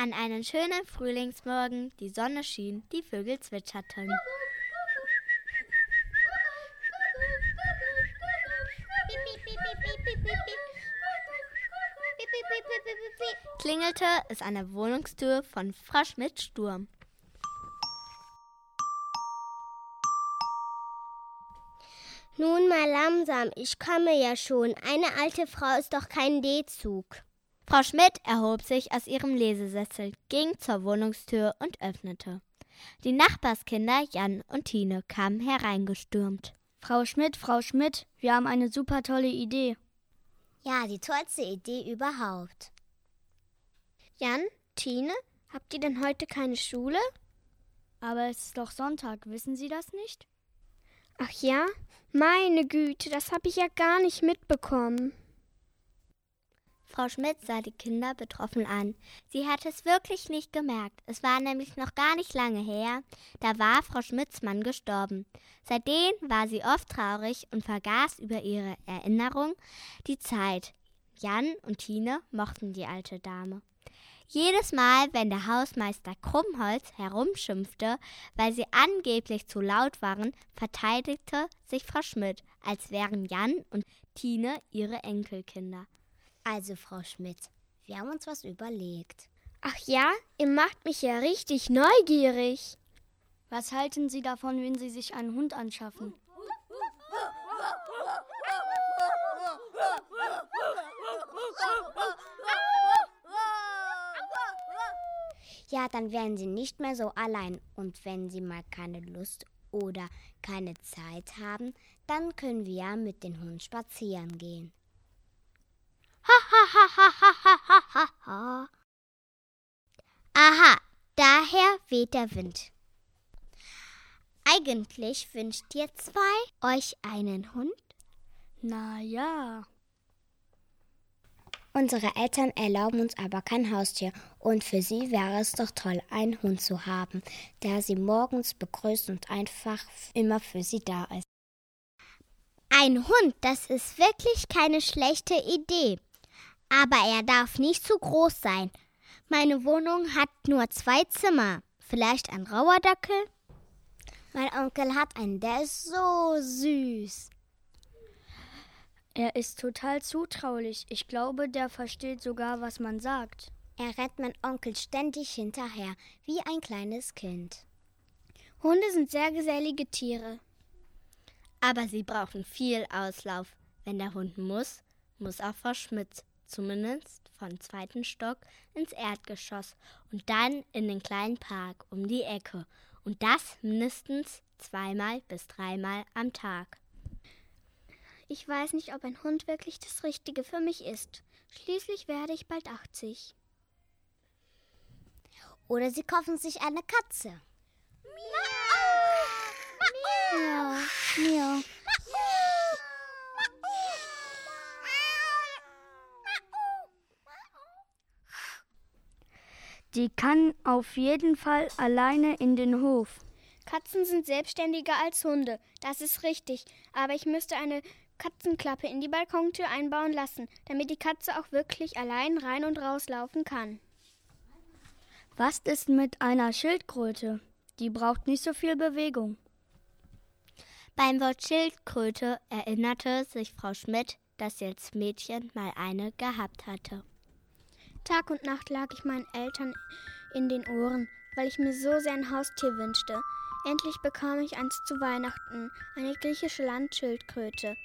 An einem schönen Frühlingsmorgen, die Sonne schien, die Vögel zwitscherten. Klingelte es an der Wohnungstür von Frau Schmidt-Sturm. Nun mal langsam, ich komme ja schon. Eine alte Frau ist doch kein D-Zug. Frau Schmidt erhob sich aus ihrem Lesesessel, ging zur Wohnungstür und öffnete. Die Nachbarskinder Jan und Tine kamen hereingestürmt. Frau Schmidt, Frau Schmidt, wir haben eine super tolle Idee. Ja, die tollste Idee überhaupt. Jan, Tine, habt ihr denn heute keine Schule? Aber es ist doch Sonntag, wissen Sie das nicht? Ach ja? Meine Güte, das habe ich ja gar nicht mitbekommen. Frau Schmidt sah die Kinder betroffen an. Sie hatte es wirklich nicht gemerkt. Es war nämlich noch gar nicht lange her, da war Frau Schmidts Mann gestorben. Seitdem war sie oft traurig und vergaß über ihre Erinnerung die Zeit. Jan und Tine mochten die alte Dame. Jedes Mal, wenn der Hausmeister Krummholz herumschimpfte, weil sie angeblich zu laut waren, verteidigte sich Frau Schmidt, als wären Jan und Tine ihre Enkelkinder. Also, Frau Schmidt, wir haben uns was überlegt. Ach ja, ihr macht mich ja richtig neugierig. Was halten Sie davon, wenn Sie sich einen Hund anschaffen? Ja, dann werden Sie nicht mehr so allein. Und wenn Sie mal keine Lust oder keine Zeit haben, dann können wir ja mit dem Hund spazieren gehen. Aha, daher weht der Wind. Eigentlich wünscht ihr zwei euch einen Hund? Na ja. Unsere Eltern erlauben uns aber kein Haustier und für sie wäre es doch toll, einen Hund zu haben, der sie morgens begrüßt und einfach immer für sie da ist. Ein Hund, das ist wirklich keine schlechte Idee. Aber er darf nicht zu groß sein. Meine Wohnung hat nur zwei Zimmer. Vielleicht ein rauer Dackel? Mein Onkel hat einen, der ist so süß. Er ist total zutraulich. Ich glaube, der versteht sogar, was man sagt. Er rennt mein Onkel ständig hinterher, wie ein kleines Kind. Hunde sind sehr gesellige Tiere. Aber sie brauchen viel Auslauf. Wenn der Hund muss, muss auch Frau Schmidt zumindest vom zweiten Stock ins Erdgeschoss und dann in den kleinen Park um die Ecke. Und das mindestens zweimal bis dreimal am Tag. Ich weiß nicht, ob ein Hund wirklich das Richtige für mich ist. Schließlich werde ich bald 80. Oder sie kaufen sich eine Katze. Miau. Miau. Die kann auf jeden Fall alleine in den Hof. Katzen sind selbstständiger als Hunde, das ist richtig. Aber ich müsste eine Katzenklappe in die Balkontür einbauen lassen, damit die Katze auch wirklich allein rein und rauslaufen kann. Was ist mit einer Schildkröte? Die braucht nicht so viel Bewegung. Beim Wort Schildkröte erinnerte sich Frau Schmidt, dass sie als Mädchen mal eine gehabt hatte. Tag und Nacht lag ich meinen Eltern in den Ohren, weil ich mir so sehr ein Haustier wünschte. Endlich bekam ich eins zu Weihnachten, eine griechische Landschildkröte,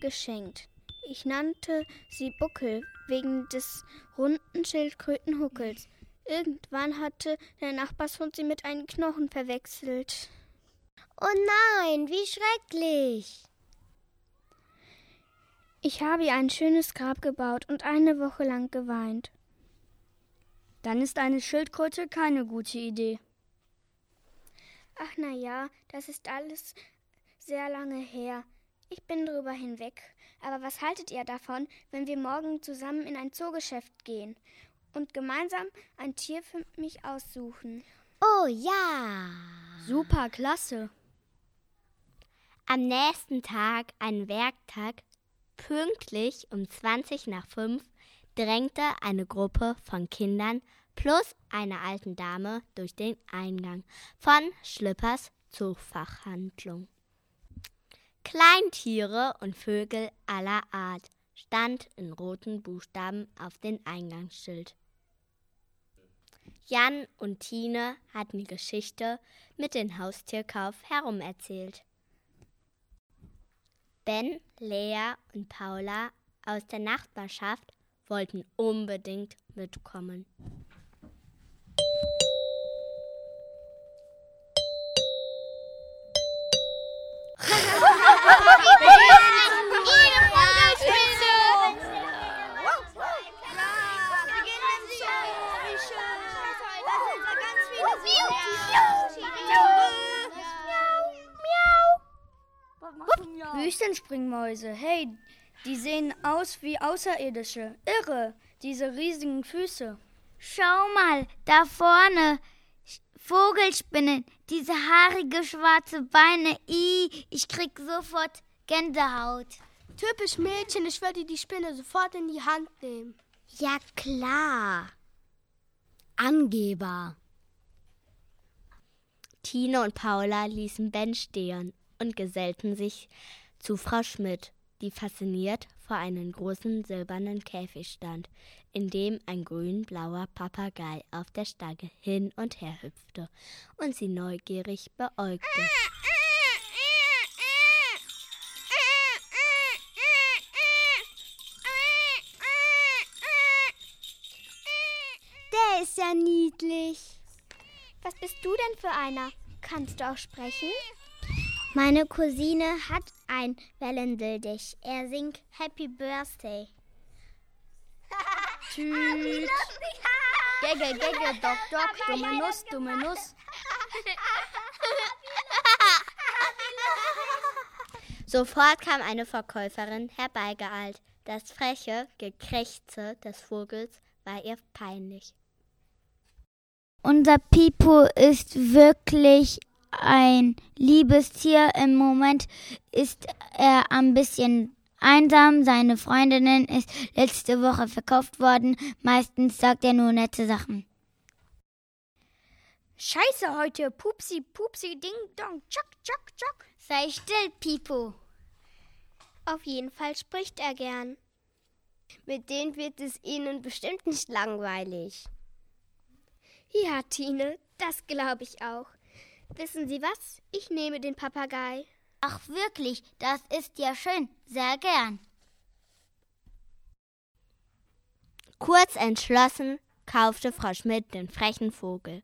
geschenkt. Ich nannte sie Buckel wegen des runden Schildkrötenhuckels. Irgendwann hatte der Nachbarshund sie mit einem Knochen verwechselt. Oh nein, wie schrecklich! Ich habe ihr ein schönes Grab gebaut und eine Woche lang geweint. Dann ist eine Schildkröte keine gute Idee. Ach na ja, das ist alles sehr lange her. Ich bin drüber hinweg. Aber was haltet ihr davon, wenn wir morgen zusammen in ein Zoogeschäft gehen und gemeinsam ein Tier für mich aussuchen? Oh ja! Super, klasse. Am nächsten Tag, ein Werktag, pünktlich um 20 nach 5, drängte eine Gruppe von Kindern plus einer alten Dame durch den Eingang von Schlippers Zugfachhandlung. Kleintiere und Vögel aller Art stand in roten Buchstaben auf dem Eingangsschild. Jan und Tine hatten die Geschichte mit dem Haustierkauf herumerzählt. Ben, Lea und Paula aus der Nachbarschaft wollten unbedingt mitkommen. Wüstenspringmäuse, hey, die sehen aus wie Außerirdische. Irre, diese riesigen Füße. Schau mal, da vorne. Vogelspinnen, diese haarige schwarze Beine. I, ich krieg sofort Gänsehaut. Typisch Mädchen, ich würde die Spinne sofort in die Hand nehmen. Ja klar. Angeber. Tine und Paula ließen Ben stehen und gesellten sich zu Frau Schmidt, die fasziniert vor einem großen silbernen Käfig stand, in dem ein grün-blauer Papagei auf der Stange hin und her hüpfte und sie neugierig beäugte. Der ist ja niedlich. Was bist du denn für einer? Kannst du auch sprechen? Meine Cousine hat ein Wellensittich. Er singt Happy Birthday. Tüt. Gegge, gegge, dock, dock, dumme Nuss, dumme Nuss. Sofort kam eine Verkäuferin herbeigeeilt. Das freche Gekrächze des Vogels war ihr peinlich. Unser Pipo ist wirklich ein liebes Tier. Im Moment ist er ein bisschen einsam. Seine Freundin ist letzte Woche verkauft worden. Meistens sagt er nur nette Sachen. Scheiße heute. Pupsi, pupsi, ding, dong, tschak, tschak, tschak. Sei still, Pipo. Auf jeden Fall spricht er gern. Mit denen wird es Ihnen bestimmt nicht langweilig. Ja, Tine, das glaube ich auch. Wissen Sie was? Ich nehme den Papagei. Ach wirklich, das ist ja schön. Sehr gern. Kurz entschlossen kaufte Frau Schmidt den frechen Vogel.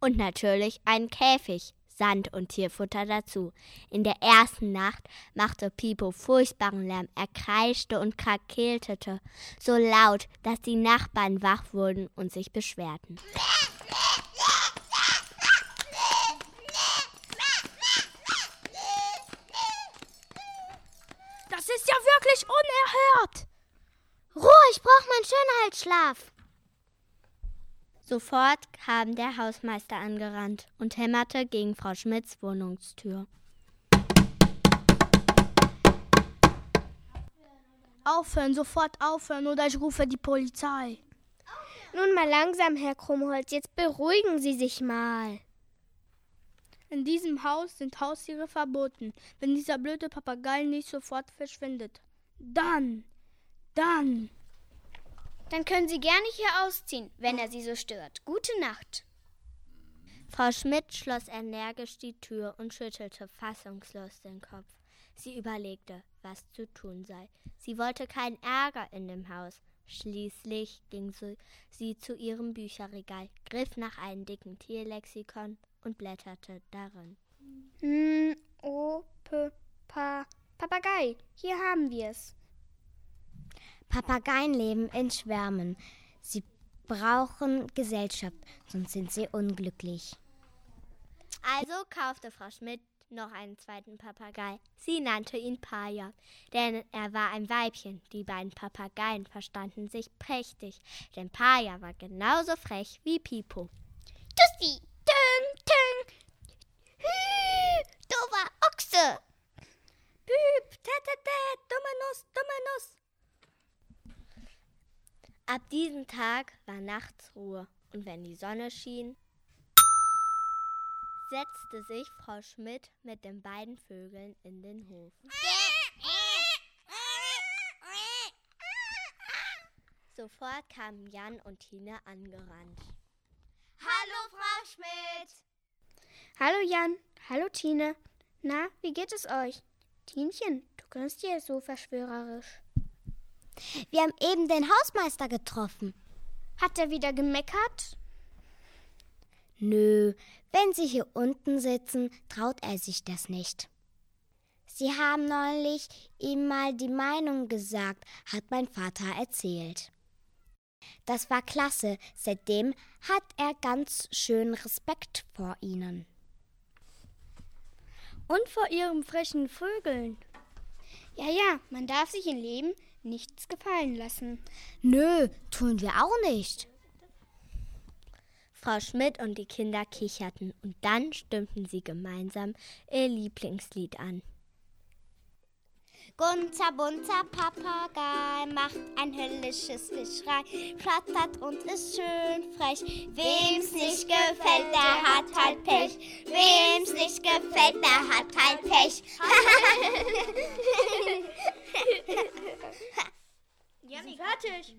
Und natürlich einen Käfig, Sand und Tierfutter dazu. In der ersten Nacht machte Pipo furchtbaren Lärm. Er kreischte und krakeltete so laut, dass die Nachbarn wach wurden und sich beschwerten. Das wirklich unerhört. Ruhe, ich brauche meinen Schönheitsschlaf. Sofort kam der Hausmeister angerannt und hämmerte gegen Frau Schmidts Wohnungstür. Aufhören, sofort aufhören oder ich rufe die Polizei. Nun mal langsam, Herr Krummholz, jetzt beruhigen Sie sich mal. In diesem Haus sind Haustiere verboten. Wenn dieser blöde Papagei nicht sofort verschwindet, dann, dann. Dann können Sie gerne hier ausziehen, wenn er Sie so stört. Gute Nacht. Frau Schmidt schloss energisch die Tür und schüttelte fassungslos den Kopf. Sie überlegte, was zu tun sei. Sie wollte keinen Ärger in dem Haus. Schließlich ging sie, zu ihrem Bücherregal, griff nach einem dicken Tierlexikon und blätterte darin. Hm, o, p, pa, Papagei. Hier haben wir es. Papageien leben in Schwärmen. Sie brauchen Gesellschaft, sonst sind sie unglücklich. Also kaufte Frau Schmidt noch einen zweiten Papagei. Sie nannte ihn Paja, denn er war ein Weibchen. Die beiden Papageien verstanden sich prächtig, denn Paja war genauso frech wie Pipo. Tussi, Ab diesem Tag war nachts Ruhe Und wenn die Sonne schien, setzte sich Frau Schmidt mit den beiden Vögeln in den Hof. Sofort kamen Jan und Tine angerannt. Hallo, Frau Schmidt. Hallo Jan, hallo Tine. Na, wie geht es euch? Tinchen, du grinst hier so verschwörerisch. Wir haben eben den Hausmeister getroffen. Hat er wieder gemeckert? Nö, wenn Sie hier unten sitzen, traut er sich das nicht. Sie haben neulich ihm mal die Meinung gesagt, hat mein Vater erzählt. Das war klasse, seitdem hat er ganz schön Respekt vor Ihnen. Und vor ihren frechen Vögeln. Ja, ja, man darf sich im Leben nichts gefallen lassen. Nö, tun wir auch nicht. Frau Schmidt und die Kinder kicherten und dann stimmten sie gemeinsam ihr Lieblingslied an. Gunter, bunter Papagei macht ein höllisches Geschrei, flattert und ist schön frech. Wem's nicht gefällt, der hat halt Pech. Wem's nicht gefällt, der hat halt Pech. Janik, fertig.